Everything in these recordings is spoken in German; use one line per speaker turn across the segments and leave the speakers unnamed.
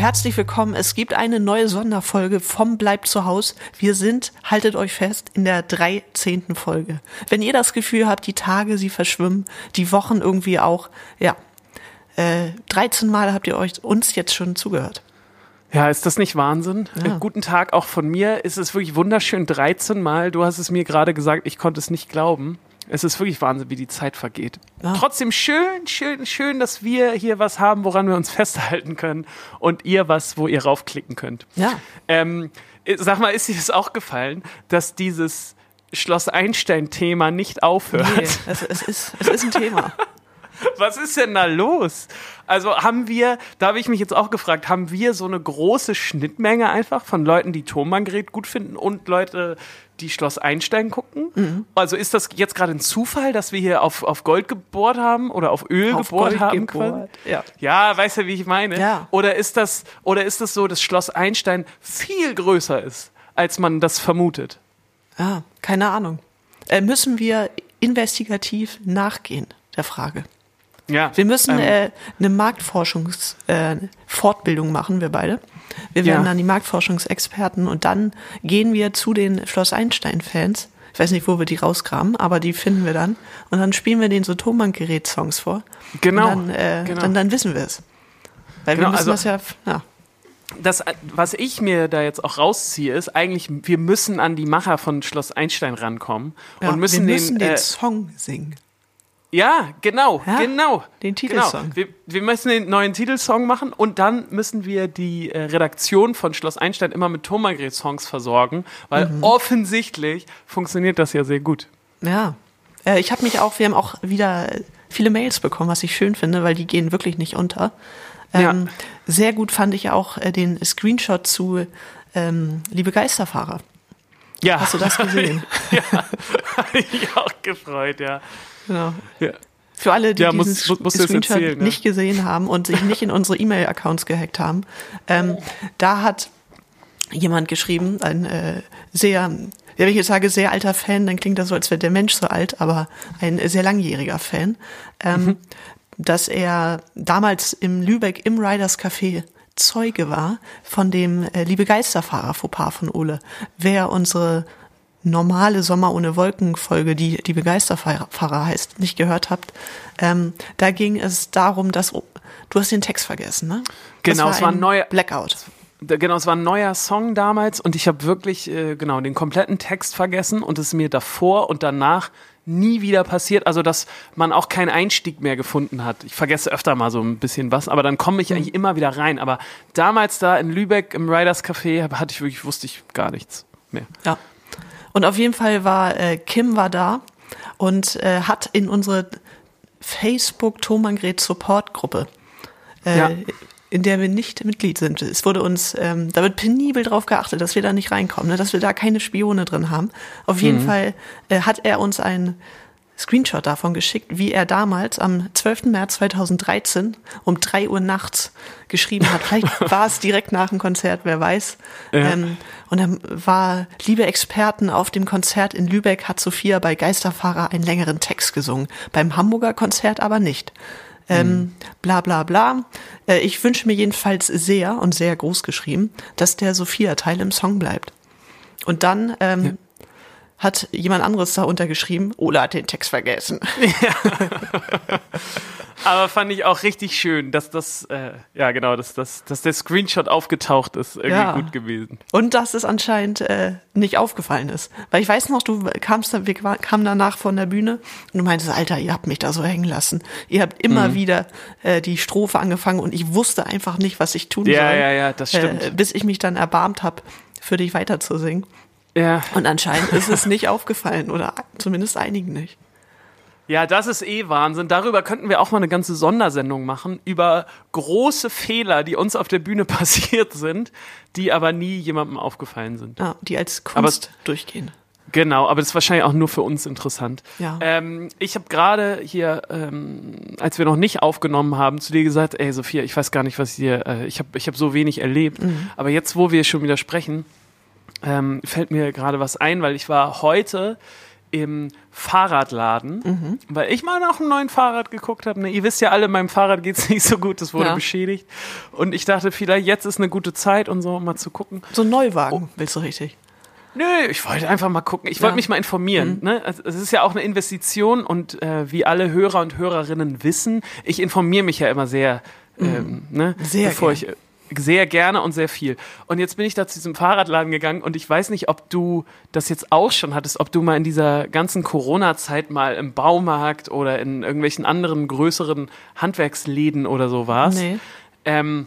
Herzlich willkommen. Es gibt eine neue Sonderfolge vom Bleibt zu Haus. Wir sind, haltet euch fest, in der 13. Folge. Wenn ihr das Gefühl habt, die Tage, sie verschwimmen, die Wochen irgendwie auch, ja, äh, 13 Mal habt ihr euch uns jetzt schon zugehört.
Ja, ist das nicht Wahnsinn?
Ja.
Äh, Guten Tag auch von mir. Es ist wirklich wunderschön 13 Mal. Du hast es mir gerade gesagt, ich konnte es nicht glauben. Es ist wirklich Wahnsinn, wie die Zeit vergeht.
Ja.
Trotzdem schön, schön, schön, dass wir hier was haben, woran wir uns festhalten können und ihr was, wo ihr raufklicken könnt.
Ja.
Ähm, sag mal, ist dir das auch gefallen, dass dieses Schloss Einstein-Thema nicht aufhört?
Nee, es, es, ist, es ist ein Thema.
Was ist denn da los? Also haben wir, da habe ich mich jetzt auch gefragt, haben wir so eine große Schnittmenge einfach von Leuten, die Thomann-Gerät gut finden und Leute, die Schloss Einstein gucken?
Mhm.
Also ist das jetzt gerade ein Zufall, dass wir hier auf, auf Gold gebohrt haben oder auf Öl
Auf
gebohrt
Gold
haben?
gebohrt, ja.
ja, weißt du, wie ich meine?
Ja.
Oder ist das, oder ist das so, dass Schloss Einstein viel größer ist, als man das vermutet?
Ja, keine Ahnung. Äh, müssen wir investigativ nachgehen, der Frage.
Ja.
Wir müssen
ähm,
äh, eine Marktforschungsfortbildung äh, machen, wir beide. Wir werden
Ja.
dann die Marktforschungsexperten und dann gehen wir zu den Schloss Einstein-Fans. Ich weiß nicht, wo wir die rauskramen, aber die finden wir dann. Und dann spielen wir den so Thomann-Gerät-Songs vor.
Genau,
Und dann, äh,
genau.
dann, dann wissen wir es. Weil
Genau,
wir müssen
also-
das ja, ja.
das, was ich mir da jetzt auch rausziehe, ist eigentlich, wir müssen an die Macher von Schloss Einstein rankommen
ja
und müssen
wir müssen
den,
den
äh,
Song singen.
Ja, genau,
Ja,
genau,
den Titelsong.
Genau. Wir, wir müssen den neuen Titelsong machen und dann müssen wir die äh, Redaktion von Schloss Einstein immer mit Thomann-Songs versorgen, weil
Mhm.
offensichtlich funktioniert das ja sehr gut.
Ja. Äh, ich habe mich auch, wir haben auch wieder viele Mails bekommen, was ich schön finde, weil die gehen wirklich nicht unter. Ähm,
Ja.
Sehr gut fand ich auch äh, den Screenshot zu ähm, Liebe Geisterfahrer.
Ja,
Hast du das gesehen?
ja, hab ich auch gefreut, ja.
Genau.
ja.
Für alle, die
Ja,
diesen
muss- muss- jetzt
Screenshot
erzählen, ne?
nicht gesehen haben und sich nicht in unsere E-Mail-Accounts gehackt haben, ähm, da hat jemand geschrieben, ein äh, sehr, ja, wenn ich jetzt sage sehr alter Fan, dann klingt das so, als wäre der Mensch so alt, aber ein sehr langjähriger Fan, ähm,
Mhm.
dass er damals im Lübeck im Riders Café Zeuge war von dem äh, Liebe Geisterfahrer Fauxpas von Ole. Wer unsere normale Sommer ohne Wolken Folge, die die Begeisterfahrer heißt, nicht gehört habt, ähm, da ging es darum, dass oh, du hast den Text vergessen, ne?
Genau, es war ein neuer-
Blackout.
Genau, es war ein neuer Song damals und ich habe wirklich äh, genau den kompletten Text vergessen und es ist mir davor und danach nie wieder passiert. Also dass man auch keinen Einstieg mehr gefunden hat. Ich vergesse öfter mal so ein bisschen was, aber dann komme ich eigentlich immer wieder rein. Aber damals da in Lübeck im Riders Café hatte ich wirklich wusste ich gar nichts mehr.
Ja. Und auf jeden Fall war äh, Kim war da und äh, hat in unsere Facebook Thomangret Support Gruppe, äh,
Ja.
in der wir nicht Mitglied sind. Es wurde uns, ähm, da wird penibel drauf geachtet, dass wir da nicht reinkommen, ne, dass wir da keine Spione drin haben. Auf jeden Fall äh, hat er uns ein Screenshot davon geschickt, wie er damals am 12. März 2013 um 3 Uhr nachts geschrieben hat. Vielleicht war es direkt nach dem Konzert, wer weiß. Ähm, und dann war, liebe Experten, auf dem Konzert in Lübeck hat Sophia bei Geisterfahrer einen längeren Text gesungen. Beim Hamburger Konzert aber nicht. Ähm, bla bla bla. Äh, ich wünsche mir jedenfalls sehr und sehr groß geschrieben, dass der Sophia-Teil im Song bleibt. Und dann ähm, hat jemand anderes da untergeschrieben, Ola hat den Text vergessen.
Aber fand ich auch richtig schön, dass das äh, ja genau, dass, dass, dass der Screenshot aufgetaucht ist, irgendwie
Ja.
gut gewesen.
Und dass es anscheinend äh, nicht aufgefallen ist. Weil ich weiß noch, du kamst wir kamen danach von der Bühne und du meintest, Alter, ihr habt mich da so hängen lassen. Ihr habt immer
Mhm.
wieder äh, die Strophe angefangen und ich wusste einfach nicht, was ich tun
Ja,
soll.
ja, ja, das stimmt.
Äh, bis ich mich dann erbarmt habe, für dich weiterzusingen.
Ja,
Und anscheinend ist es nicht aufgefallen oder zumindest einigen nicht.
Ja, das ist eh Wahnsinn. Darüber könnten wir auch mal eine ganze Sondersendung machen, über große Fehler, die uns auf der Bühne passiert sind, die aber nie jemandem aufgefallen sind.
Ja, die als Kunst durchgehen.
Genau, aber das ist wahrscheinlich auch nur für uns interessant.
Ja.
Ähm, ich habe gerade hier, ähm, als wir noch nicht aufgenommen haben, zu dir gesagt, ey Sophia, ich weiß gar nicht, was hier, äh, ich habe ich hab so wenig erlebt. Aber jetzt, wo wir schon wieder sprechen, ähm, fällt mir gerade was ein, weil ich war heute im Fahrradladen, weil ich mal nach einem neuen Fahrrad geguckt habe. Ne? Ihr wisst ja alle, meinem Fahrrad geht's nicht so gut, das wurde
Ja.
beschädigt. Und ich dachte, vielleicht jetzt ist eine gute Zeit und so, um mal zu gucken.
So ein Neuwagen, willst du richtig?
Nö, ich wollte einfach mal gucken. Ich wollte
Ja.
mich mal informieren. Ne? Also, Es ist ja auch eine Investition und äh, wie alle Hörer und Hörerinnen wissen, ich informiere mich ja immer sehr, ähm, ne?
Sehr
bevor
gern.
ich sehr gerne und sehr viel. Und jetzt bin ich da zu diesem Fahrradladen gegangen und ich weiß nicht, ob du das jetzt auch schon hattest, ob du mal in dieser ganzen Corona-Zeit mal im Baumarkt oder in irgendwelchen anderen größeren Handwerksläden oder so warst.
Nee.
Ähm,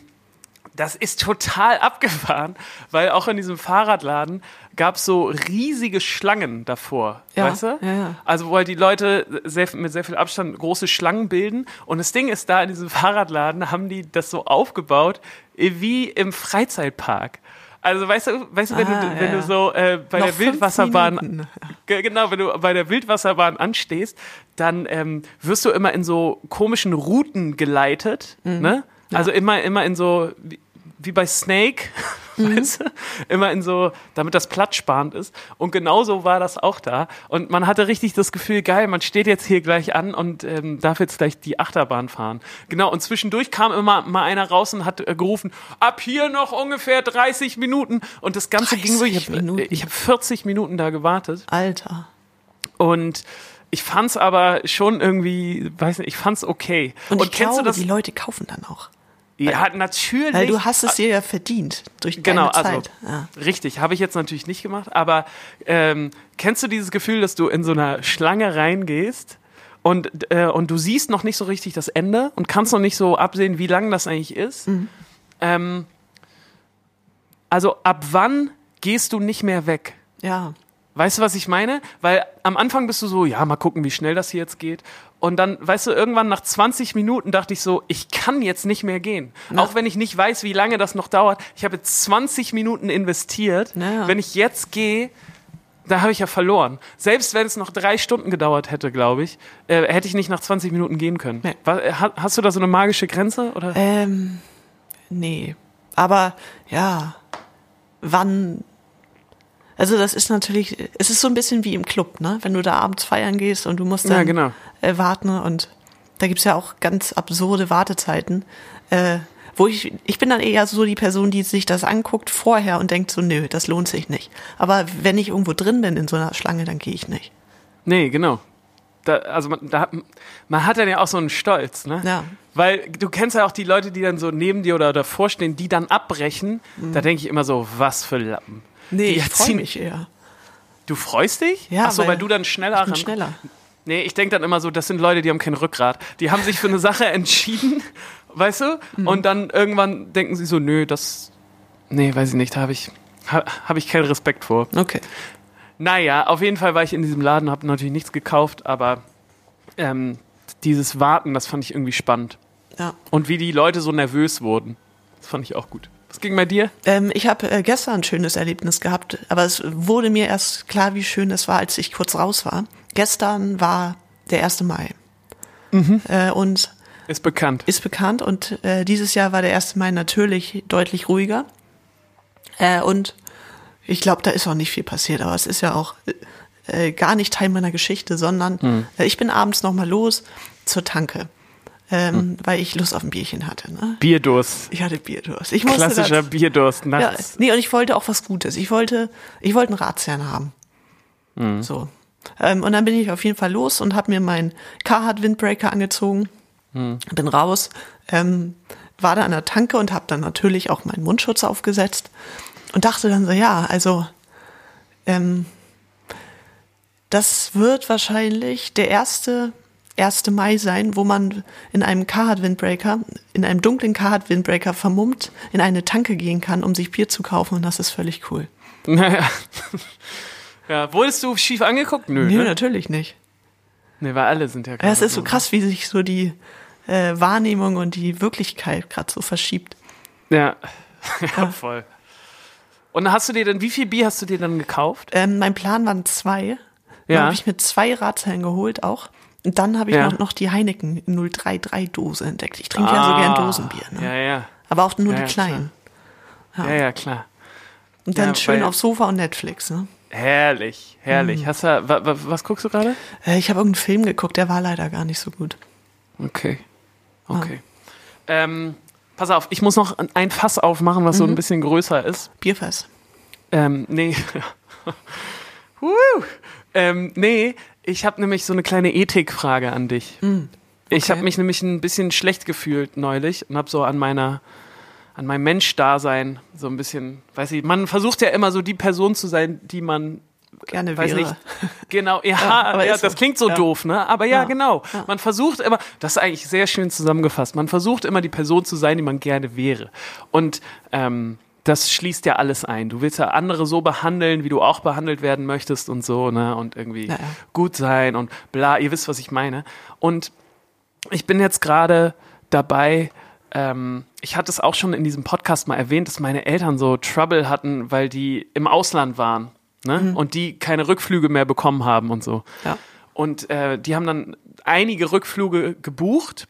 das ist total abgefahren, weil auch in diesem Fahrradladen gab es so riesige Schlangen davor,
Ja,
weißt du?
ja, ja.
Also wo halt die Leute sehr, mit sehr viel Abstand große Schlangen bilden. Und das Ding ist, da in diesem Fahrradladen haben die das so aufgebaut äh, wie im Freizeitpark. Also weißt du, weißt du, wenn
Ah,
du, wenn
ja.
du so äh, bei
Noch
der Wildwasserbahn Genau, wenn du bei der Wildwasserbahn anstehst, dann ähm, wirst du immer in so komischen Routen geleitet,
Mhm.
ne? Also immer, immer in so, wie, wie bei Snake,
Mhm.
weißt du? Immer in so, damit das platzsparend ist. Und genauso war das auch da. Und man hatte richtig das Gefühl, geil, man steht jetzt hier gleich an und ähm, darf jetzt gleich die Achterbahn fahren. Genau, und zwischendurch kam immer mal einer raus und hat äh, gerufen, ab hier noch ungefähr 30 Minuten. Und das Ganze ging wirklich, ich
30
habe hab 40 Minuten da gewartet.
Alter.
Und ich fand's aber schon irgendwie, weiß nicht, ich fand's okay.
Und, ich
kennst
glaube,
du das?
die Leute kaufen dann auch.
Ja, natürlich.
Weil du hast es dir ja verdient durch deine
Genau, also
Zeit. Ja.
richtig, habe ich jetzt natürlich nicht gemacht, aber ähm, kennst du dieses Gefühl, dass du in so einer Schlange reingehst und, äh, und du siehst noch nicht so richtig das Ende und kannst noch nicht so absehen, wie lang das eigentlich ist?
Mhm.
Ähm, also ab wann gehst du nicht mehr weg?
ja.
Weißt du, was ich meine? Weil am Anfang bist du so, ja, mal gucken, wie schnell das hier jetzt geht. Und dann, weißt du, irgendwann nach 20 Minuten dachte ich so, ich kann jetzt nicht mehr gehen. Auch wenn ich nicht weiß, wie lange das noch dauert. Ich habe jetzt 20 Minuten investiert.
Ja.
Wenn ich jetzt gehe, da habe ich ja verloren. Selbst wenn es noch drei Stunden gedauert hätte, glaube ich, äh, hätte ich nicht nach 20 Minuten gehen können.
Nee.
Wa- äh, ha- Hast du da so eine magische Grenze? Oder?
Ähm, nee. Aber ja, wann. Also das ist natürlich, es ist so ein bisschen wie im Club, ne? Wenn du da abends feiern gehst und du musst dann
Ja, genau.
äh, warten und da gibt's ja auch ganz absurde Wartezeiten. Äh, wo ich, ich bin dann eher so die Person, die sich das anguckt vorher und denkt so, nö, das lohnt sich nicht. Aber wenn ich irgendwo drin bin in so einer Schlange, dann gehe ich nicht.
Nee, genau. Da, also man, da, man hat dann ja auch so einen Stolz, ne?
Ja.
Weil du kennst ja auch die Leute, die dann so neben dir oder davor stehen, die dann abbrechen. Da denke ich immer so, was für Lappen.
Nee,
Die
ich freue mich eher.
Du freust dich?
Ja,
Ach so, weil,
weil
du dann schneller
Ich bin schneller.
Nee, ich denke dann immer so, das sind Leute, die haben kein Rückgrat. Die haben sich für eine Sache entschieden, weißt du?
Mhm.
Und dann irgendwann denken sie so, nö, das. Nee, weiß ich nicht, da habe ich, ha, hab ich keinen Respekt vor.
Okay.
Naja, auf jeden Fall war ich in diesem Laden, habe natürlich nichts gekauft, aber ähm, dieses Warten, das fand ich irgendwie spannend.
Ja.
Und wie die Leute so nervös wurden, das fand ich auch gut. Was ging bei dir?
Ähm, ich habe äh, gestern ein schönes Erlebnis gehabt, aber es wurde mir erst klar, wie schön es war, als ich kurz raus war. Gestern war der 1. Mai. Äh, und
Ist bekannt.
ist bekannt und äh, dieses Jahr war der 1. Mai natürlich deutlich ruhiger. Äh, und ich glaube, da ist auch nicht viel passiert, aber es ist ja auch äh, gar nicht Teil meiner Geschichte, sondern äh, ich bin abends nochmal los zur Tanke, ähm, weil ich Lust auf ein Bierchen hatte. Ne?
Bierdurst.
Ich hatte Bierdurst. Ich musste
Klassischer
das-
Bierdurst
ja,
nachts.
nee, und ich wollte auch was Gutes. Ich wollte, ich wollte einen Ratsherrn haben. So. Ähm, und dann bin ich auf jeden Fall los und habe mir meinen Carhartt Windbreaker angezogen, bin raus, ähm, war da an der Tanke und habe dann natürlich auch meinen Mundschutz aufgesetzt und dachte dann so, ja, also ähm, das wird wahrscheinlich der erste 1. Mai sein, wo man in einem Carhartt Windbreaker, in einem dunklen Carhartt Windbreaker vermummt in eine Tanke gehen kann, um sich Bier zu kaufen und das ist völlig cool.
Naja. ja, wurdest du schief angeguckt? Nö.
Nee,
ne?
natürlich nicht.
Nee, weil alle sind ja
Ja, es ist so krass, wie sich so die äh, Wahrnehmung und die Wirklichkeit gerade so verschiebt.
Ja. ja, voll. Und hast du dir denn, wie viel Bier hast du dir dann gekauft?
Ähm, mein Plan waren zwei.
Ja.
Dann habe ich mir zwei Ratzellen geholt auch. Und dann habe ich
Ja.
noch, noch die Heineken 033 Dose entdeckt. Ich trinke ja so gern Dosenbier. Ne?
Ah. Ja, ja.
Aber auch nur
Ja,
die
ja,
kleinen.
Ja, ja, klar.
Und dann
Ja,
schön aufs Sofa und Netflix. Ne?
Herrlich, herrlich.
Mhm.
Hast du, wa, wa, was guckst du gerade?
Äh, ich habe irgendeinen Film geguckt, der war leider gar nicht so gut.
Okay. Okay. Ähm, pass auf, ich muss noch ein Fass aufmachen, was so
Mhm.
ein bisschen größer ist.
Bierfest.
Ähm, nee. Woo. ähm, nee, ich habe nämlich so eine kleine Ethikfrage an dich. Ich habe mich nämlich ein bisschen schlecht gefühlt neulich und habe so an meiner an meinem Menschdasein so ein bisschen, weiß ich, man versucht ja immer so die Person zu sein, die man
Gerne
weiß
wäre.
nicht. Genau, ja,
Ja, aber
ja
ist so.
das klingt so
Ja.
doof, ne? Aber ja, genau. Man versucht immer, das ist eigentlich sehr schön zusammengefasst. Man versucht immer die Person zu sein, die man gerne wäre. Und ähm, das schließt ja alles ein. Du willst ja andere so behandeln, wie du auch behandelt werden möchtest und so, ne? Und irgendwie
Ja, ja.
gut sein und bla. Ihr wisst, was ich meine. Und ich bin jetzt gerade dabei, ähm, ich hatte es auch schon in diesem Podcast mal erwähnt, dass meine Eltern so Trouble hatten, weil die im Ausland waren ne? und die keine Rückflüge mehr bekommen haben und so.
Ja.
Und äh, die haben dann einige Rückflüge gebucht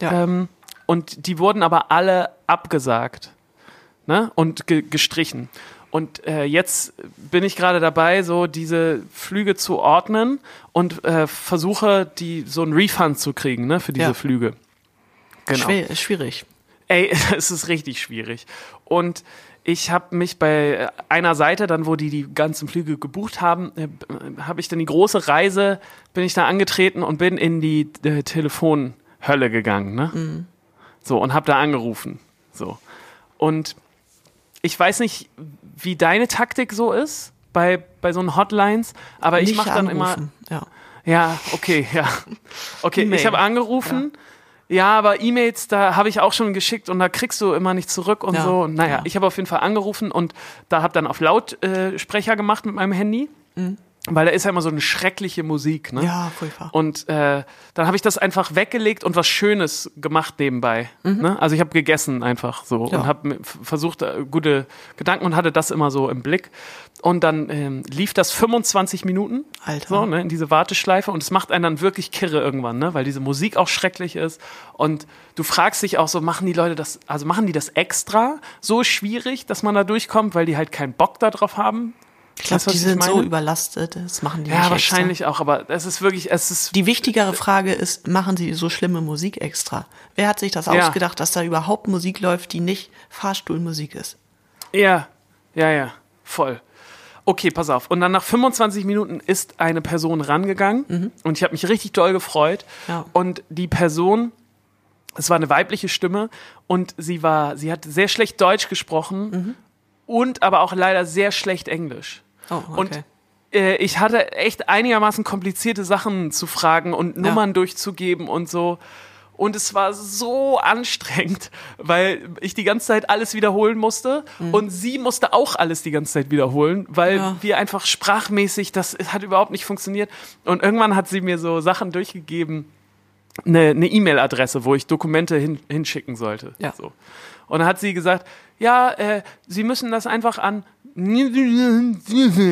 Ja.
ähm, und die wurden aber alle abgesagt ne? und ge gestrichen. Und äh, jetzt bin ich gerade dabei, so diese Flüge zu ordnen und äh, versuche, die so einen Refund zu kriegen ne, für diese
Ja.
Flüge. Genau.
Schwer, schwierig.
Ey, es ist richtig schwierig. Und ich habe mich bei einer Seite, dann wo die die ganzen Flüge gebucht haben, äh, habe ich dann die große Reise, bin ich da angetreten und bin in die äh, Telefonhölle gegangen, ne? So und habe da angerufen, so. Und ich weiß nicht, wie deine Taktik so ist bei bei so einen Hotlines, aber ich
Nicht
mache dann immer
anrufen. Ja.
ja, okay, ja. Okay,
E-Mail.
ich habe angerufen. Ja. aber E-Mails, da habe ich auch schon geschickt und da kriegst du immer nicht zurück und
Ja,
so. Naja,
ja.
ich habe auf jeden Fall angerufen und da habe dann auf Lautsprecher äh, gemacht mit meinem Handy, weil da ist ja immer so eine schreckliche Musik. Ne?
Mhm. ja, furchtbar.
Und äh, dann habe ich das einfach weggelegt und was Schönes gemacht nebenbei. Ne? Also ich habe gegessen einfach so
Mhm. Ja.
und habe versucht, äh, gute Gedanken und hatte das immer so im Blick. Und dann ähm, lief das 25 Minuten
Alter.
so, ne, in diese Warteschleife und es macht einen dann wirklich kirre irgendwann, ne? weil diese Musik auch schrecklich ist. Und du fragst dich auch so, machen die Leute das, also machen die das extra so schwierig, dass man da durchkommt, weil die halt keinen Bock darauf haben?
Ich glaube, die sind so überlastet. Das machen die
Ja,
nicht
wahrscheinlich auch, aber es ist wirklich, es ist
Extra. Die wichtigere Frage ist, machen sie so schlimme Musik extra? Wer hat sich das
Ja.
ausgedacht, dass da überhaupt Musik läuft, die nicht Fahrstuhlmusik ist?
Ja, ja, ja, voll. Okay, pass auf. Und dann nach 25 Minuten ist eine Person rangegangen und ich habe mich richtig doll gefreut.
Ja.
Und die Person, es war eine weibliche Stimme und sie war, sie hat sehr schlecht Deutsch gesprochen und aber auch leider sehr schlecht Englisch.
Oh, okay.
Und äh, ich hatte echt einigermaßen komplizierte Sachen zu fragen und Nummern durchzugeben und so. Und es war so anstrengend, weil ich die ganze Zeit alles wiederholen musste und sie musste auch alles die ganze Zeit wiederholen, weil
Ja.
wir einfach sprachmäßig, das hat überhaupt nicht funktioniert. Und irgendwann hat sie mir so Sachen durchgegeben, eine E-Mail-Adresse, wo ich Dokumente hin, hinschicken sollte.
Ja.
So. Und dann hat sie gesagt, ja, äh, Sie müssen das einfach an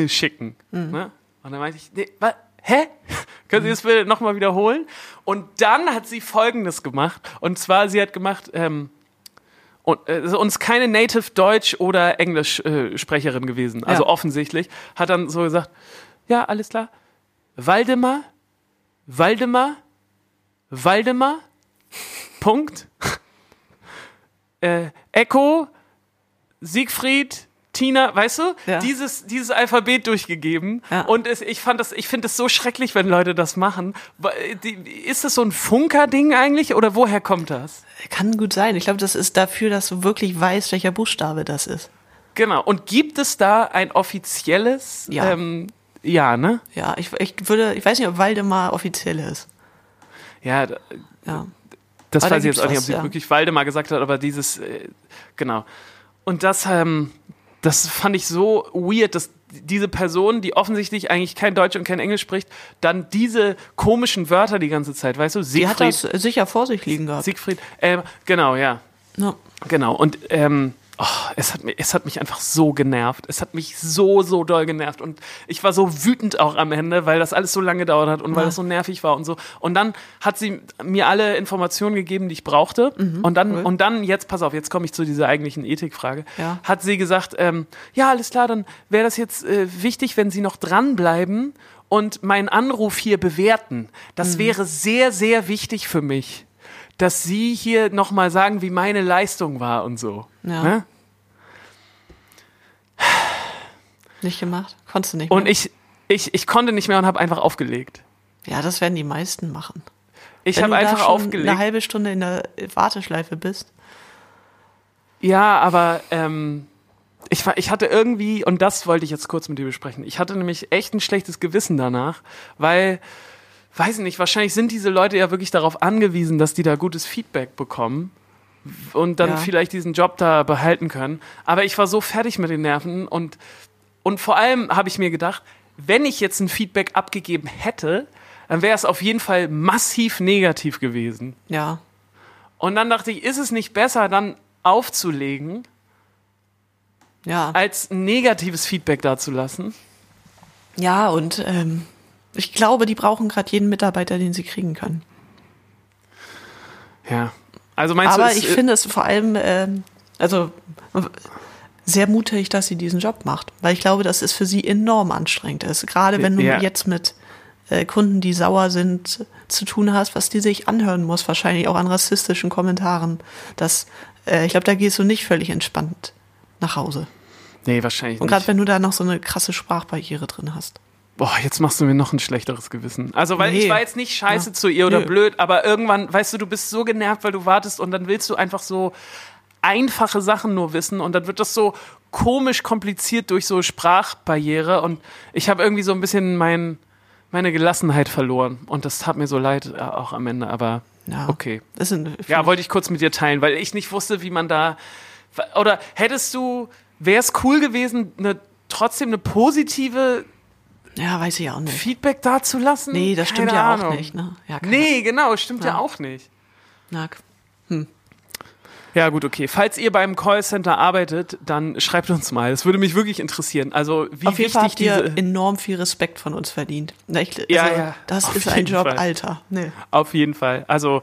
schicken. Ne? Und dann meinte ich, nee, wa, hä? Können Sie das bitte nochmal wiederholen? Und dann hat sie Folgendes gemacht. Und zwar, sie hat gemacht, ähm, und, äh, uns keine Native Deutsch oder Englisch äh, Sprecherin gewesen, also
Ja.
offensichtlich, hat dann so gesagt, ja, alles klar. Waldemar, Waldemar, Waldemar, Punkt. äh, Echo, Siegfried, Tina, weißt du,
Ja.
dieses, dieses Alphabet durchgegeben.
Ja.
Und es, ich fand das, ich finde es so schrecklich, wenn Leute das machen. Ist das so ein Funker-Ding eigentlich oder woher kommt das?
Kann gut sein. Ich glaube, das ist dafür, dass du wirklich weißt, welcher Buchstabe das ist.
Genau. Und gibt es da ein offizielles?
Ja.
Ähm, ja, ne?
Ja, ich, ich würde, ich weiß nicht, ob Waldemar offiziell ist.
Ja,
Ja.
das
Aber
weiß ich jetzt auch nicht, ob sie
ja.
wirklich Waldemar gesagt hat, aber dieses, äh, genau. Und das, ähm, das fand ich so weird, dass diese Person, die offensichtlich eigentlich kein Deutsch und kein Englisch spricht, dann diese komischen Wörter die ganze Zeit, weißt du?
Die hat das
Siegfried,
sicher vor sich liegen gehabt.
Siegfried, äh, genau, ja.
Ja.
Genau, und ähm, oh, es, hat, es hat mich einfach so genervt. Es hat mich so, so doll genervt. Und ich war so wütend auch am Ende, weil das alles so lange gedauert hat und weil
Ja.
das so nervig war und so. Und dann hat sie mir alle Informationen gegeben, die ich brauchte. und dann,
cool.
und dann, jetzt, pass auf, jetzt komme ich zu dieser eigentlichen Ethikfrage.
Ja.
Hat sie gesagt, ähm, ja, alles klar, dann wäre das jetzt äh, wichtig, wenn Sie noch dranbleiben und meinen Anruf hier bewerten. Das wäre sehr, sehr wichtig für mich, dass Sie hier nochmal sagen, wie meine Leistung war und so.
Ja.
Ne?
Nicht gemacht? Konntest du nicht
Und
mehr?
ich, ich, ich konnte nicht mehr und habe einfach aufgelegt.
Ja, das werden die meisten machen.
Ich habe
du da
einfach
schon
aufgelegt.
eine halbe Stunde in der Warteschleife bist.
Ja, aber ähm, ich, war, ich hatte irgendwie, und das wollte ich jetzt kurz mit dir besprechen, ich hatte nämlich echt ein schlechtes Gewissen danach, weil, weiß ich nicht, wahrscheinlich sind diese Leute ja wirklich darauf angewiesen, dass die da gutes Feedback bekommen und dann
Ja.
vielleicht diesen Job da behalten können. Aber ich war so fertig mit den Nerven und, und vor allem habe ich mir gedacht, wenn ich jetzt ein Feedback abgegeben hätte, dann wäre es auf jeden Fall massiv negativ gewesen.
Ja.
Und dann dachte ich, ist es nicht besser, dann aufzulegen,
Ja.
als negatives Feedback dazulassen?
Ja, und ähm, ich glaube, die brauchen gerade jeden Mitarbeiter, den sie kriegen können.
Ja. Also meinst
Aber
du, es,
ich finde es vor allem, ähm, also sehr mutig, dass sie diesen Job macht, weil ich glaube, dass es für sie enorm anstrengend ist. Gerade wenn du
Ja.
jetzt mit äh, Kunden, die sauer sind, zu tun hast, was die sich anhören muss, wahrscheinlich auch an rassistischen Kommentaren. Das, äh, ich glaube, da gehst du nicht völlig entspannt nach Hause.
nee, wahrscheinlich
Und gerade wenn du da noch so eine krasse Sprachbarriere drin hast.
Boah, jetzt machst du mir noch ein schlechteres Gewissen. Also, weil ich
Nee.
war jetzt nicht scheiße
Ja.
zu ihr oder
Nö.
blöd, aber irgendwann, weißt du, du bist so genervt, weil du wartest und dann willst du einfach so einfache Sachen nur wissen und dann wird das so komisch kompliziert durch so Sprachbarriere und ich habe irgendwie so ein bisschen mein, meine Gelassenheit verloren und das tat mir so leid äh, auch am Ende, aber
Ja.
okay. Ja, wollte ich kurz mit dir teilen, weil ich nicht wusste, wie man da. Oder hättest du, wäre es cool gewesen, eine, trotzdem eine positive
ja, weiß ich auch nicht.
Feedback dazulassen?
Nee, das stimmt
Keine
ja
Ahnung.
auch nicht. Ne? Ja,
Nee, genau, stimmt ja,
Ja.
auch nicht.
Na,
Ja, gut, okay. Falls ihr beim Callcenter arbeitet, dann schreibt uns mal. Das würde mich wirklich interessieren. Also, wie
Auf jeden Fall habt ihr enorm viel Respekt von uns verdient. Ich, also,
Ja, ja,
Das
auf
ist ein Job,
Fall.
Alter. Nee.
Auf jeden Fall. Also,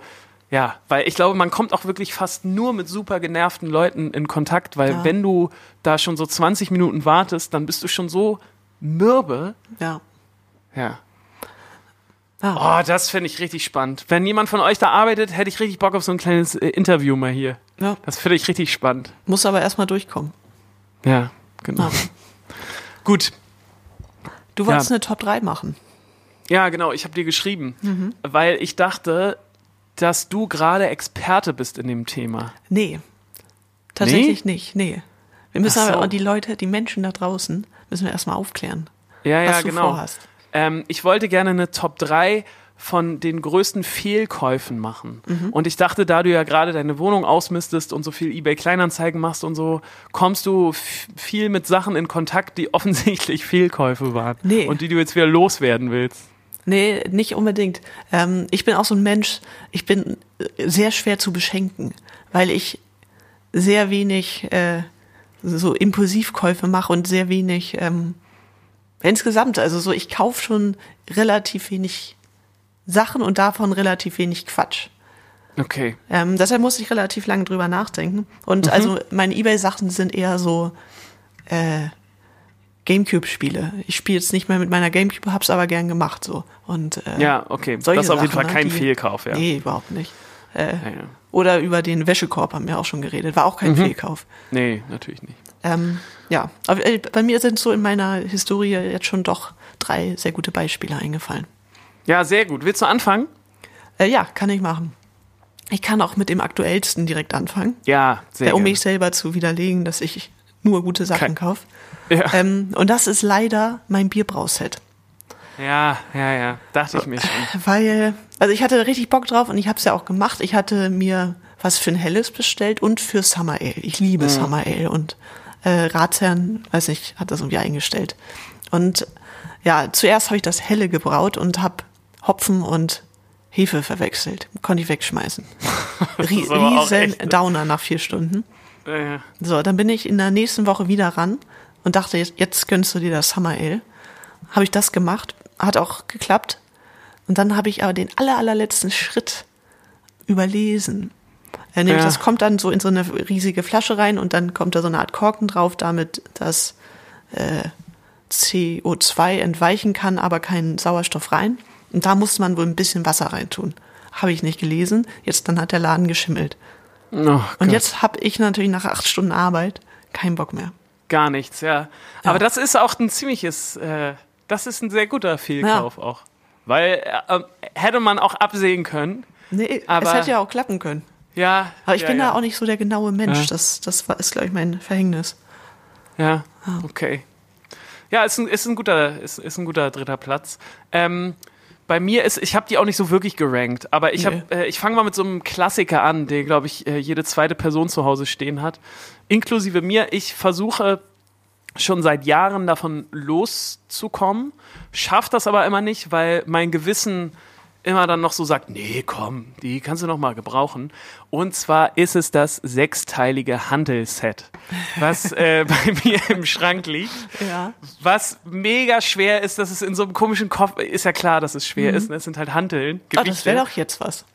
ja, weil ich glaube, man kommt auch wirklich fast nur mit super genervten Leuten in Kontakt, weil
Ja.
wenn du da schon so 20 Minuten wartest, dann bist du schon so mürbe.
Ja.
Ja.
Ah,
Oh, das finde ich richtig spannend. Wenn jemand von euch da arbeitet, hätte ich richtig Bock auf so ein kleines äh, Interview mal hier.
ja.
Das finde ich richtig spannend.
Muss aber erstmal durchkommen.
Ja, genau.
Ah.
Gut.
Du wolltest
Ja.
eine Top 3 machen.
Ja, genau, ich habe dir geschrieben,
Mhm.
weil ich dachte, dass du gerade Experte bist in dem Thema.
Nee. Tatsächlich nicht. Nee. Wir müssen
so.
aber die Leute, die Menschen da draußen, müssen wir erstmal aufklären,
Ja,
was
ja,
du
genau.
vorhast.
Ähm, ich wollte gerne eine Top 3 von den größten Fehlkäufen machen.
Mhm.
Und ich dachte, da du ja gerade deine Wohnung ausmistest und so viel eBay Kleinanzeigen machst und so, kommst du viel mit Sachen in Kontakt, die offensichtlich Fehlkäufe waren.
Nee.
Und die du jetzt wieder loswerden willst.
Nee, nicht unbedingt. Ähm, ich bin auch so ein Mensch, ich bin äh, sehr schwer zu beschenken, weil ich sehr wenig äh, so Impulsivkäufe mache und sehr wenig ähm, insgesamt, also so ich kaufe schon relativ wenig Sachen und davon relativ wenig Quatsch.
Okay.
Ähm, deshalb muss ich relativ lange drüber nachdenken. Und
Mhm.
also meine Ebay-Sachen sind eher so äh, Gamecube-Spiele. Ich spiele jetzt nicht mehr mit meiner Gamecube, hab's aber gern gemacht so. Und äh,
Ja, okay. Das ist auf jeden
Sachen,
Fall
ne,
kein
die-
Fehlkauf, ja.
Nee, überhaupt nicht. Äh,
Ja, ja.
Oder über den Wäschekorb haben wir auch schon geredet. War auch kein
Mhm.
Fehlkauf.
Nee, natürlich nicht.
Ähm, ja, aber äh, bei mir sind so in meiner Historie jetzt schon doch drei sehr gute Beispiele eingefallen.
Ja, sehr gut. Willst du anfangen?
Äh, ja, kann ich machen. Ich kann auch mit dem aktuellsten direkt anfangen,
Ja, sehr
äh, um
gerne.
mich selber zu widerlegen, dass ich nur gute Sachen
Kein-
kaufe.
Ja.
Ähm, und das ist leider mein Bierbrauset.
ja, ja, ja. Dachte ich mir schon.
Weil, also ich hatte richtig Bock drauf und ich habe es ja auch gemacht. Ich hatte mir was für ein Helles bestellt und für Summer Ale. Ich liebe
Mhm.
Summer Ale und äh, Ratsherrn, weiß nicht, hat das irgendwie eingestellt. Und ja, zuerst habe ich das helle gebraut und habe Hopfen und Hefe verwechselt. Konnte ich wegschmeißen. Riesen
ne?
Downer nach vier Stunden.
Äh,
So, dann bin ich in der nächsten Woche wieder ran und dachte, jetzt, jetzt gönnst du dir das Summer Ale. Habe ich das gemacht, hat auch geklappt. Und dann habe ich aber den aller, allerletzten Schritt überlesen. Äh, nämlich,
Ja.
das kommt dann so in so eine riesige Flasche rein und dann kommt da so eine Art Korken drauf, damit das äh, CO2 entweichen kann, aber keinen Sauerstoff rein. Und da muss man wohl ein bisschen Wasser reintun. Habe ich nicht gelesen. Jetzt dann hat der Laden geschimmelt.
oh
Und
Gott,
jetzt habe ich natürlich nach acht Stunden Arbeit keinen Bock mehr.
gar nichts, ja. Aber das ist auch ein ziemliches, äh, das ist ein sehr guter Fehlkauf auch. Weil äh, hätte man auch absehen können.
Nee,
Aber-
es hätte ja auch klappen können.
Ja.
Aber ich
ja,
bin
ja.
da auch nicht so der genaue Mensch.
Ja.
Das, das war, ist, glaube ich, mein Verhängnis.
Ja, okay. Ja, ist ein, ist ein guter, ist, ist ein guter dritter Platz. Ähm, bei mir ist, ich habe die auch nicht so wirklich gerankt, aber ich
Nee.
äh, ich fange mal mit so einem Klassiker an, den glaube ich äh, jede zweite Person zu Hause stehen hat, inklusive mir. Ich versuche schon seit Jahren davon loszukommen, schafft das aber immer nicht, weil mein Gewissen immer dann noch so sagt, nee, komm, die kannst du noch mal gebrauchen. Und zwar ist es das sechsteilige Handelset, was äh, bei mir im Schrank liegt.
Ja.
Was mega schwer ist, dass es in so einem komischen Kopf, ist ja klar, dass es schwer ist, ne? es sind halt Hanteln,
Ah, das
Gewichte.
wäre doch jetzt was.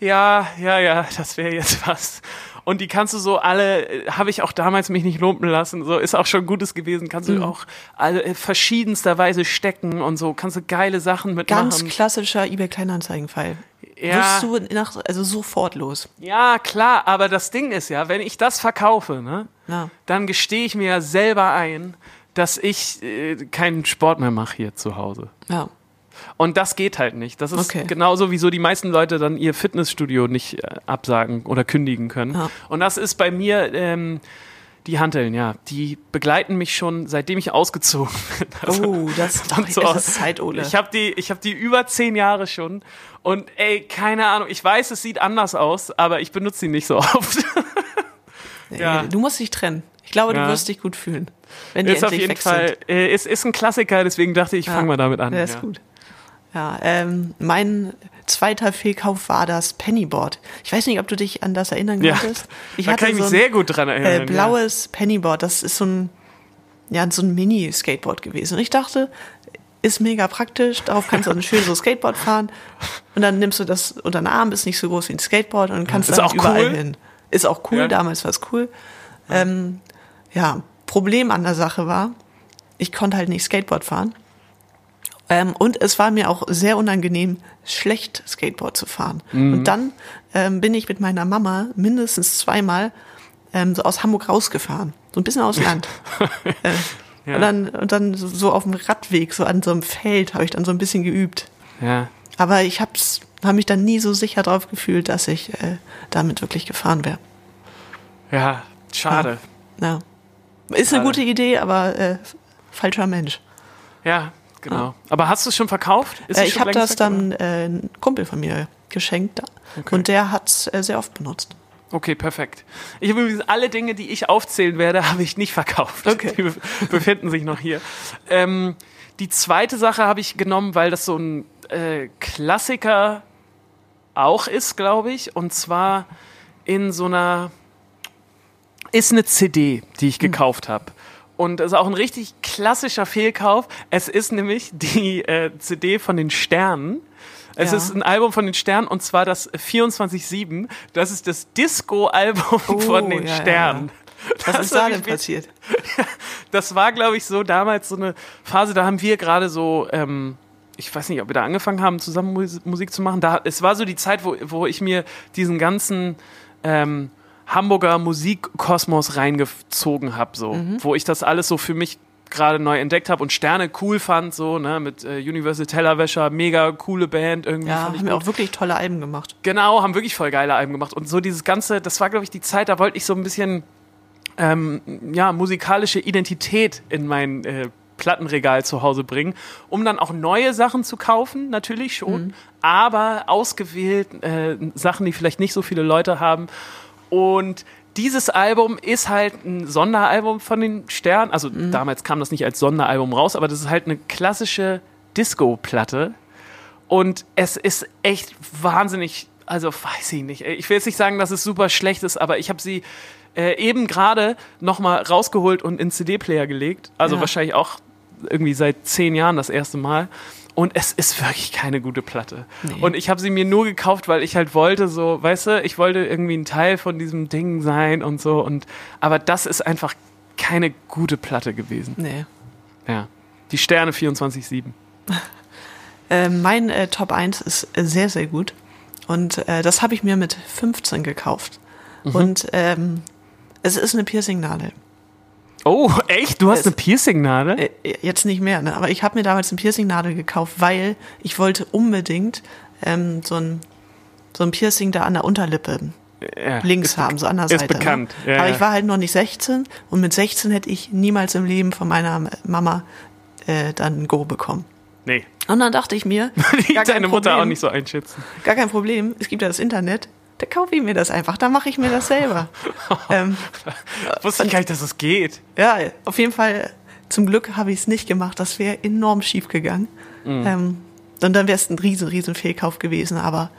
Ja, ja, ja, das wäre jetzt was. Und die kannst du so alle, äh, habe ich auch damals mich nicht lumpen lassen, so ist auch schon Gutes gewesen, kannst
Mhm.
du auch alle äh, verschiedensterweise stecken und so, kannst du geile Sachen mitmachen.
Ganz klassischer eBay Kleinanzeigen-Fall.
ja,
Wirst du nach, also sofort los.
ja, klar, aber das Ding ist ja, wenn ich das verkaufe, ne,
Ja.
dann gestehe ich mir ja selber ein, dass ich äh, keinen Sport mehr mache hier zu Hause.
Ja.
Und das geht halt nicht. Das ist
Okay.
genauso, wieso die meisten Leute dann ihr Fitnessstudio nicht äh, absagen oder kündigen können.
Ja.
Und das ist bei mir ähm, die Hanteln, ja. Die begleiten mich schon, seitdem ich ausgezogen bin. Also,
Oh, das,
und
das
so.
ist Zeit, Ole.
Ich habe die, ich hab die über zehn Jahre schon. Und ey, keine Ahnung, ich weiß, es sieht anders aus, aber ich benutze sie nicht so oft. ja.
Du musst dich trennen. Ich glaube,
Ja.
du wirst dich gut fühlen. Wenn die
ist auf
endlich
jeden
weg sind.
Fall, äh, ist, ist ein Klassiker, deswegen dachte ich, ich
Ja.
fange mal damit an.
Der ist
ja.
gut. Ja, ähm, mein zweiter Fehlkauf war das Pennyboard. Ich weiß nicht, ob du dich an das erinnern
Ja,
konntest. Ich
da kann ich mich
so ein,
sehr gut dran erinnern.
äh,
ja.
blaues Pennyboard. Das ist so ein, ja, so ein Mini-Skateboard gewesen. Und ich dachte, ist mega praktisch. Darauf kannst du dann schön so Skateboard fahren. Und dann nimmst du das unter den Arm, ist nicht so groß wie ein Skateboard und kannst
Ist
dann
auch
überall
cool.
hin. Ist auch cool,
Ja.
damals war es cool. Ähm, ja, Problem an der Sache war, ich konnte halt nicht Skateboard fahren. Ähm, und es war mir auch sehr unangenehm, schlecht Skateboard zu fahren.
Mhm.
Und dann ähm, bin ich mit meiner Mama mindestens zweimal ähm, so aus Hamburg rausgefahren. So ein bisschen aus Land. äh,
Ja.
und, dann, und dann so auf dem Radweg, so an so einem Feld, habe ich dann so ein bisschen geübt.
Ja.
Aber ich hab's, habe mich dann nie so sicher drauf gefühlt, dass ich äh, damit wirklich gefahren wäre.
Ja, schade.
Ja. Ist eine
Schade.
gute Idee, aber äh, falscher Mensch.
Ja, genau. Aber hast du es schon verkauft?
Äh,
es
ich habe das dann äh, ein Kumpel von mir geschenkt und der hat's äh, sehr oft benutzt.
Okay, perfekt. Ich habe übrigens alle Dinge, die ich aufzählen werde, habe ich nicht verkauft.
Okay.
Die bef- befinden sich noch hier. Ähm, die zweite Sache habe ich genommen, weil das so ein äh, Klassiker auch ist, glaube ich. Und zwar in so einer ist eine CD, die ich gekauft habe. Und das ist auch ein richtig klassischer Fehlkauf. Es ist nämlich die äh, CD von den Sternen. Es
Ja.
ist ein Album von den Sternen und zwar das 24-7. Das ist das Disco-Album von den
ja, ja,
Sternen.
Was
Das
ist da denn passiert?
Das war, glaube ich, so damals so eine Phase, da haben wir gerade so, ähm, ich weiß nicht, ob wir da angefangen haben, zusammen Mus- Musik zu machen. Da, es war so die Zeit, wo, wo ich mir diesen ganzen ähm, Hamburger Musikkosmos reingezogen habe, so, wo ich das alles so für mich gerade neu entdeckt habe und Sterne cool fand, so, ne, mit äh, Universal Tellerwäscher, mega coole Band irgendwie.
Ja, haben wir auch wirklich tolle Alben gemacht.
Genau, haben wirklich voll geile Alben gemacht. Und so dieses Ganze, das war, glaube ich, die Zeit, da wollte ich so ein bisschen ähm, ja, musikalische Identität in mein äh, Plattenregal zu Hause bringen, um dann auch neue Sachen zu kaufen, natürlich schon, aber ausgewählt äh, Sachen, die vielleicht nicht so viele Leute haben. Und dieses Album ist halt ein Sonderalbum von den Sternen. Also damals kam das nicht als Sonderalbum raus, aber das ist halt eine klassische Disco-Platte. Und es ist echt wahnsinnig, also weiß ich nicht. Ich will jetzt nicht sagen, dass es super schlecht ist, aber ich habe sie äh, eben gerade nochmal rausgeholt und in CD-Player gelegt. Also
Ja.
wahrscheinlich auch irgendwie seit zehn Jahren das erste Mal. Und es ist wirklich keine gute Platte. Und ich habe sie mir nur gekauft, weil ich halt wollte, so, weißt du, ich wollte irgendwie ein Teil von diesem Ding sein und so. Und aber das ist einfach keine gute Platte gewesen.
Nee.
Ja. Die Sterne 24-7.
Äh, mein äh, Top 1 ist äh, sehr, sehr gut. Und äh, das habe ich mir mit 15 gekauft.
Mhm.
Und ähm, es ist eine Piercing-Nadel.
Oh, echt? Du hast
Es-
eine Piercing-Nadel?
Äh, jetzt nicht mehr, ne? aber ich habe mir damals eine Piercing-Nadel gekauft, weil ich wollte unbedingt ähm, so ein so ein Piercing da an der Unterlippe
Ja,
links
ist
haben, so an der
ist
Seite.
bekannt,
Ne?
ja,
aber
ja.
ich war halt noch nicht 16 und mit 16 hätte ich niemals im Leben von meiner Mama äh, dann ein Go bekommen.
Nee.
Und dann dachte ich mir, gar
deine Mutter auch nicht so einschätzen.
Gar kein Problem. Es gibt ja das Internet. Da kaufe ich mir das einfach. Da mache ich mir das selber. ähm,
Wusste ich gar nicht, dass es geht.
ja, auf jeden Fall. Zum Glück habe ich es nicht gemacht. Das wäre enorm schief gegangen. Ähm, und dann wäre es ein riesen, riesen Fehlkauf gewesen. Aber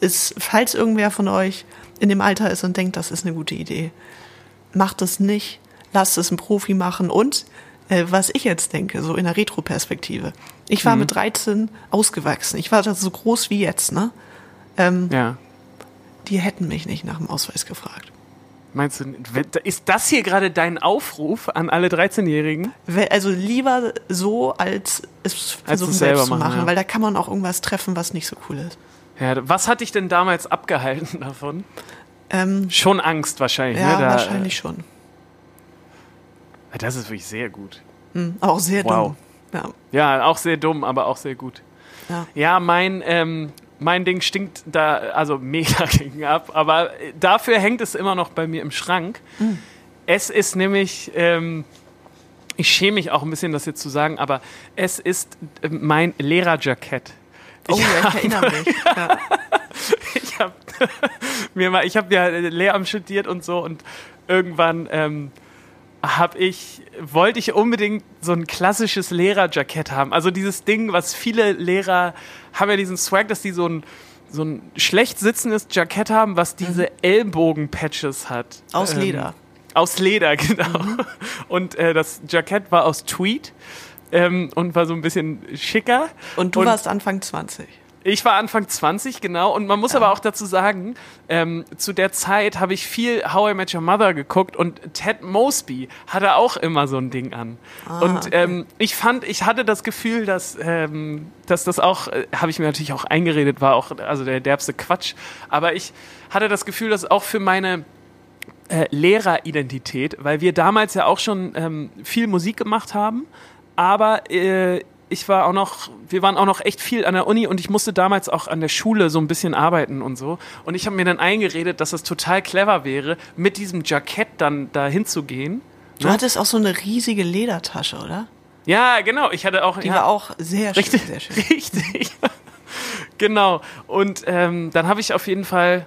ist, falls irgendwer von euch in dem Alter ist und denkt, das ist eine gute Idee, macht es nicht. Lasst es ein Profi machen. Und äh, was ich jetzt denke, so in der Retro-Perspektive. Ich war mit 13 ausgewachsen. Ich war so groß wie jetzt, ne? Ähm,
Ja.
Die hätten mich nicht nach dem Ausweis gefragt.
Meinst du, ist das hier gerade dein Aufruf an alle 13-Jährigen?
We- Also lieber so, als es versuchen
es selber
selbst zu
machen,
machen,
ja.
weil da kann man auch irgendwas treffen, was nicht so cool ist.
Ja, was hat dich denn damals abgehalten davon?
Ähm,
Schon Angst wahrscheinlich.
ja,
ne? Da,
wahrscheinlich schon.
äh, Das ist wirklich sehr gut.
Hm, aber auch sehr
Wow.
dumm.
Ja, auch sehr dumm, aber auch sehr gut.
Ja, ja.
Ja, mein, ähm, mein Ding stinkt da also mega gegen ab, aber dafür hängt es immer noch bei mir im Schrank.
Mhm.
Es ist nämlich, ähm, ich schäme mich auch ein bisschen, das jetzt zu sagen, aber es ist äh, mein Lehrerjackett.
Oh ja, ich erinnere mich. Ja.
ich habe mir mal, ich habe ja Lehramt studiert und so und irgendwann ähm, habe ich, wollte ich unbedingt so ein klassisches Lehrerjackett haben. Also dieses Ding, was viele Lehrer haben ja diesen Swag, dass die so ein so ein schlecht sitzendes Jackett haben, was diese Ellbogenpatches hat.
Mhm. Aus
Ähm,
Leder.
Aus Leder, genau.
Mhm.
Und äh, das Jackett war aus Tweed ähm, und war so ein bisschen schicker.
Und du warst Anfang 20.
Ich war Anfang 20, genau. Und man muss aber auch dazu sagen, ähm, zu der Zeit habe ich viel How I Met Your Mother geguckt und Ted Mosby hatte auch immer so ein Ding an. und ähm, ich fand, ich hatte das Gefühl, dass, ähm, dass das auch, äh, habe ich mir natürlich auch eingeredet, war auch also der derbste Quatsch. Aber ich hatte das Gefühl, dass auch für meine äh, Lehreridentität, weil wir damals ja auch schon ähm, viel Musik gemacht haben, aber äh, ich war auch noch, wir waren auch noch echt viel an der Uni und ich musste damals auch an der Schule so ein bisschen arbeiten und so. Und ich habe mir dann eingeredet, dass es total clever wäre, mit diesem Jackett dann da hinzugehen.
Du hattest auch so eine riesige Ledertasche, oder?
Ja, genau. Ich hatte auch.
Die
ja,
war auch sehr schön.
Richtig,
Sehr schön.
richtig. genau. Und ähm, dann habe ich auf jeden Fall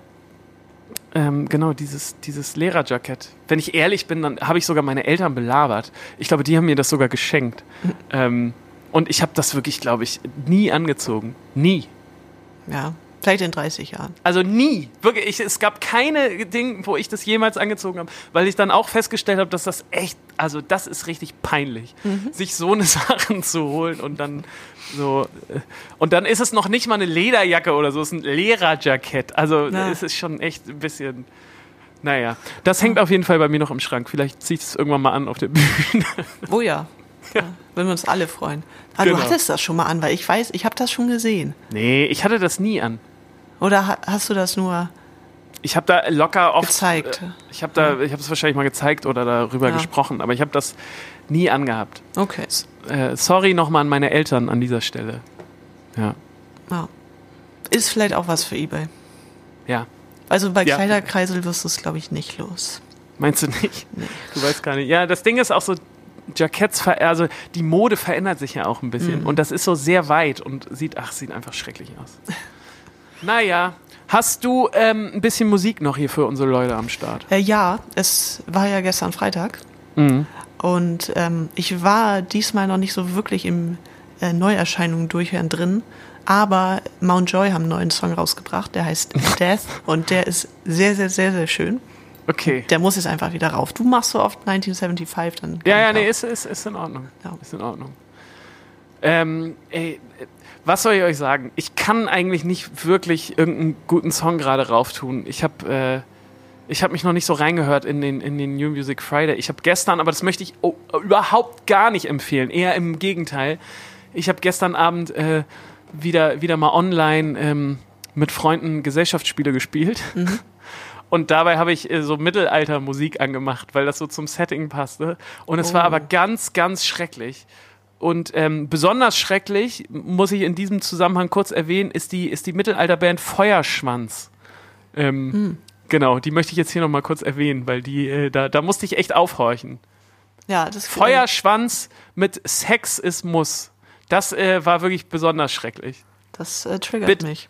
ähm, genau dieses, dieses Lehrerjackett. Wenn ich ehrlich bin, dann habe ich sogar meine Eltern belabert. Ich glaube, die haben mir das sogar geschenkt. ähm, und ich habe das wirklich, glaube ich, nie angezogen. Nie.
Ja, vielleicht in 30 Jahren.
Also nie. Wirklich, ich, es gab keine Ding, wo ich das jemals angezogen habe, weil ich dann auch festgestellt habe, dass das echt, also das ist richtig peinlich, sich so eine Sachen zu holen und dann so. äh, Und dann ist es noch nicht mal eine Lederjacke oder so, es ist ein Lehrerjackett. Also
Ja.
es ist schon echt ein bisschen. Naja, das hängt auf jeden Fall bei mir noch im Schrank. Vielleicht ziehe ich es irgendwann mal an auf der Bühne.
Oh ja. Ja. Würden wir uns alle freuen. Aber
Genau.
du hattest das schon mal an, weil ich weiß, ich habe das schon gesehen.
Nee, ich hatte das nie an.
Oder ha- hast du das nur
Ich habe da locker oft
gezeigt?
Ich habe da, ich habe es wahrscheinlich mal gezeigt oder darüber
Ja.
gesprochen, aber ich habe das nie angehabt.
Okay.
Äh, sorry nochmal an meine Eltern an dieser Stelle. Ja,
Ja. Ist vielleicht auch was für eBay.
ja.
Also bei
Ja.
Kleiderkreisel wirst du es, glaube ich, nicht los.
Meinst du nicht? Du weißt gar nicht. Ja, das Ding ist auch so, Jacketts, ver also die Mode verändert sich ja auch ein bisschen und das ist so sehr weit und sieht, ach, sieht einfach schrecklich aus. naja, Hast du ähm, ein bisschen Musik noch hier für unsere Leute am Start?
Äh, ja, es war ja gestern Freitag.
Mhm.
Und ähm, ich war diesmal noch nicht so wirklich im äh, Neuerscheinungen durchhören drin. Aber Mount Joy haben einen neuen Song rausgebracht, der heißt Death und der ist sehr, sehr, sehr, sehr schön.
Okay.
Der muss jetzt einfach wieder rauf. Du machst so oft 1975, dann.
Ja, ja, nee, ist, ist, ist in Ordnung.
Ja.
Ist in Ordnung. Ähm, ey, was soll ich euch sagen? Ich kann eigentlich nicht wirklich irgendeinen guten Song gerade rauftun. Ich habe äh, ich hab mich noch nicht so reingehört in den, in den New Music Friday. Ich habe gestern, aber das möchte ich oh, überhaupt gar nicht empfehlen. Eher im Gegenteil. Ich habe gestern Abend äh, wieder, wieder mal online ähm, mit Freunden Gesellschaftsspiele gespielt. Und dabei habe ich äh, so Mittelaltermusik angemacht, weil das so zum Setting passte. Und es war
Oh.
aber ganz, ganz schrecklich. Und ähm, besonders schrecklich, muss ich in diesem Zusammenhang kurz erwähnen, ist die, ist die Mittelalterband Feuerschwanz. Ähm,
Hm.
Genau, die möchte ich jetzt hier nochmal kurz erwähnen, weil die, äh, da, da musste ich echt aufhorchen.
Ja, das
Feuerschwanz mit Sex ist Muss. Das äh, war wirklich besonders schrecklich.
Das äh, triggert
Bitte
mich.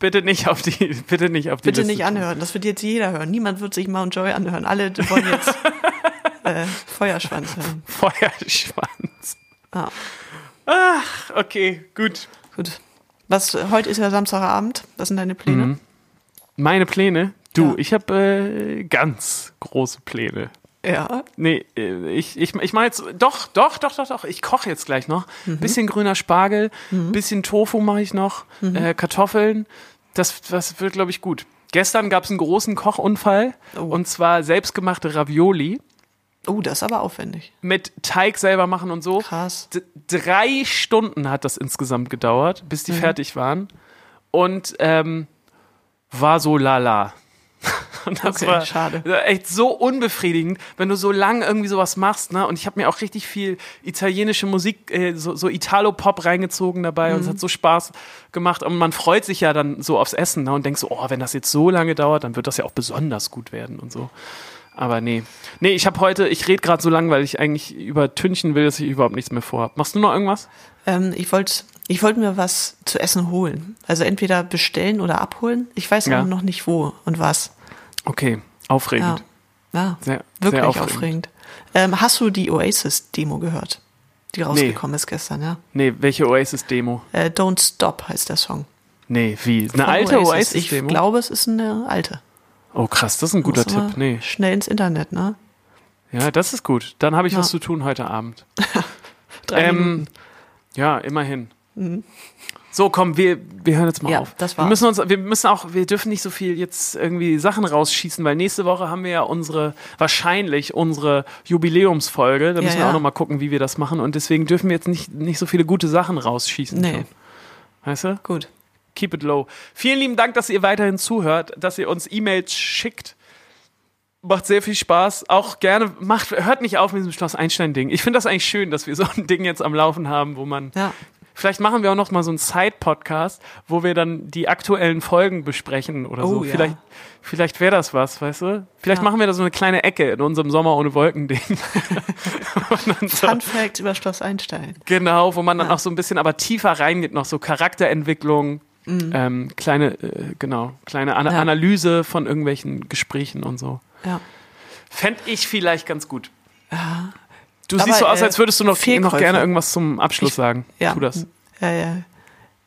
Bitte nicht auf die, bitte nicht auf die
Bitte
Liste
nicht
tun.
anhören. Das wird jetzt jeder hören. Niemand wird sich Mount Joy anhören. Alle wollen jetzt äh, Feuerschwanz hören.
Feuerschwanz.
Ah,
Ach, okay, gut.
gut. Was, heute ist ja Samstagabend. Was sind deine Pläne?
Mhm. Meine Pläne? Du,
Ja.
ich habe äh, ganz große Pläne.
Ja.
Nee, äh, ich, ich, ich mache jetzt, doch, doch, doch, doch, doch, ich koche jetzt gleich noch.
Mhm.
Bisschen grüner Spargel, bisschen Tofu mache ich noch,
Mhm.
äh, Kartoffeln. Das, das wird, glaube ich, gut. Gestern gab es einen großen Kochunfall
Oh.
und zwar selbstgemachte Ravioli
Oh, das ist aber aufwendig.
mit Teig selber machen und so.
Krass.
D drei Stunden hat das insgesamt gedauert, bis
Mhm.
die fertig waren. Und ähm, war so lala. Und das
Okay,
war
schade.
echt so unbefriedigend, wenn du so lang irgendwie sowas machst. Ne? Und ich habe mir auch richtig viel italienische Musik, äh, so, so Italo-Pop reingezogen dabei.
Mhm.
Und es hat so Spaß gemacht. Und man freut sich ja dann so aufs Essen ne? und denkt so, oh, wenn das jetzt so lange dauert, dann wird das ja auch besonders gut werden und so. Aber nee. Nee, ich habe heute, ich rede gerade so lang, weil ich eigentlich übertünchen will, dass ich überhaupt nichts mehr vorhab. Machst du noch irgendwas?
Ähm, ich wollte ich wollt mir was zu essen holen. Also entweder bestellen oder abholen. Ich weiß
Ja.
noch nicht wo und was.
Okay,
Ja.
aufregend.
ja.
Sehr,
Wirklich
sehr
aufregend.
aufregend.
Ähm, hast du die Oasis-Demo gehört? Die rausgekommen ist gestern, ja.
Nee, welche Oasis-Demo?
Äh, Don't Stop heißt der Song.
Nee, wie? Eine
Von
alte
Ich
Oasis-Demo?
glaube, es ist eine alte.
oh, krass, das ist ein guter Tipp. Nee.
Schnell ins Internet, ne?
Ja, das ist gut. Dann habe ich
Ja.
was zu tun heute Abend.
Drei
Ähm,
Minuten.
Ja, immerhin. So, komm, wir, wir hören jetzt mal
Ja,
auf.
das
wir
war's.
müssen uns, wir müssen auch, wir dürfen nicht so viel jetzt irgendwie Sachen rausschießen, weil nächste Woche haben wir ja unsere, wahrscheinlich unsere Jubiläumsfolge. Da
Ja,
müssen wir
ja.
auch nochmal gucken, wie wir das machen. Und deswegen dürfen wir jetzt nicht, nicht so viele gute Sachen rausschießen.
Nee,
schon. Weißt du?
gut.
Keep it low. Vielen lieben Dank, dass ihr weiterhin zuhört, dass ihr uns E-Mails schickt. Macht sehr viel Spaß. Auch gerne, macht, hört nicht auf mit diesem Schloss Einstein-Ding. Ich finde das eigentlich schön, dass wir so ein Ding jetzt am Laufen haben, wo man.
Ja.
Vielleicht machen wir auch noch mal so einen Side-Podcast, wo wir dann die aktuellen Folgen besprechen oder so.
Oh, ja.
Vielleicht, vielleicht wäre das was, weißt du? Vielleicht
Ja.
machen wir da so eine kleine Ecke in unserem Sommer ohne Wolken-Ding. So-
Fun Fact über Schloss Einstein.
Genau, wo man dann
Ja.
auch so ein bisschen aber tiefer reingeht, noch so Charakterentwicklung, ähm, kleine, äh, genau, kleine
Mhm. Ja.
Analyse von irgendwelchen Gesprächen und so.
Ja.
Fände ich vielleicht ganz gut. Du
Aber,
siehst so aus,
äh,
als würdest du noch, noch
Fehlkäufe.
gerne irgendwas zum Abschluss
Ich-
sagen.
Ja.
Tu das.
Ja, ja.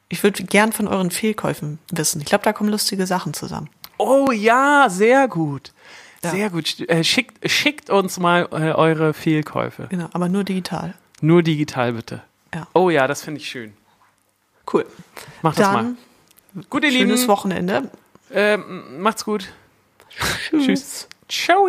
Ich würde gern von euren Fehlkäufen wissen. Ich glaube, da kommen lustige Sachen zusammen.
Oh ja, sehr gut.
Ja.
Sehr gut. Äh, schickt, schickt uns mal äh, eure Fehlkäufe.
Genau, aber nur digital.
Nur digital bitte.
Ja.
Oh ja, das finde ich schön.
Cool.
Mach das mal. Gut, ihr
schönes
Lieben.
Wochenende.
Ähm, macht's gut.
Tschüss.
Tschüss. Ciao.